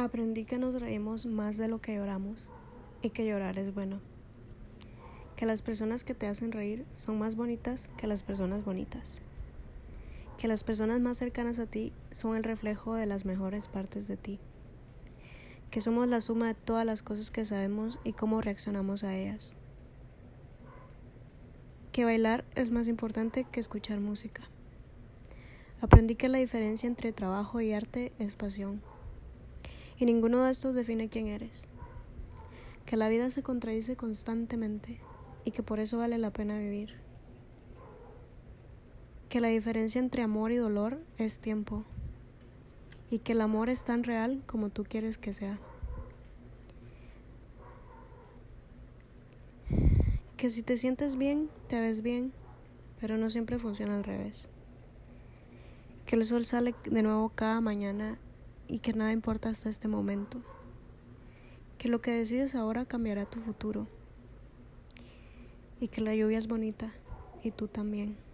Aprendí que nos reímos más de lo que lloramos y que llorar es bueno. Que las personas que te hacen reír son más bonitas que las personas bonitas. Que las personas más cercanas a ti son el reflejo de las mejores partes de ti. Que somos la suma de todas las cosas que sabemos y cómo reaccionamos a ellas. Que bailar es más importante que escuchar música. Aprendí que la diferencia entre trabajo y arte es pasión y ninguno de estos define quién eres. Que la vida se contradice constantemente y que por eso vale la pena vivir. Que la diferencia entre amor y dolor es tiempo y que el amor es tan real como tú quieres que sea. Que si te sientes bien, te ves bien, pero no siempre funciona al revés. Que el sol sale de nuevo cada mañana y que nada importa hasta este momento, que lo que decides ahora cambiará tu futuro y que la lluvia es bonita y tú también.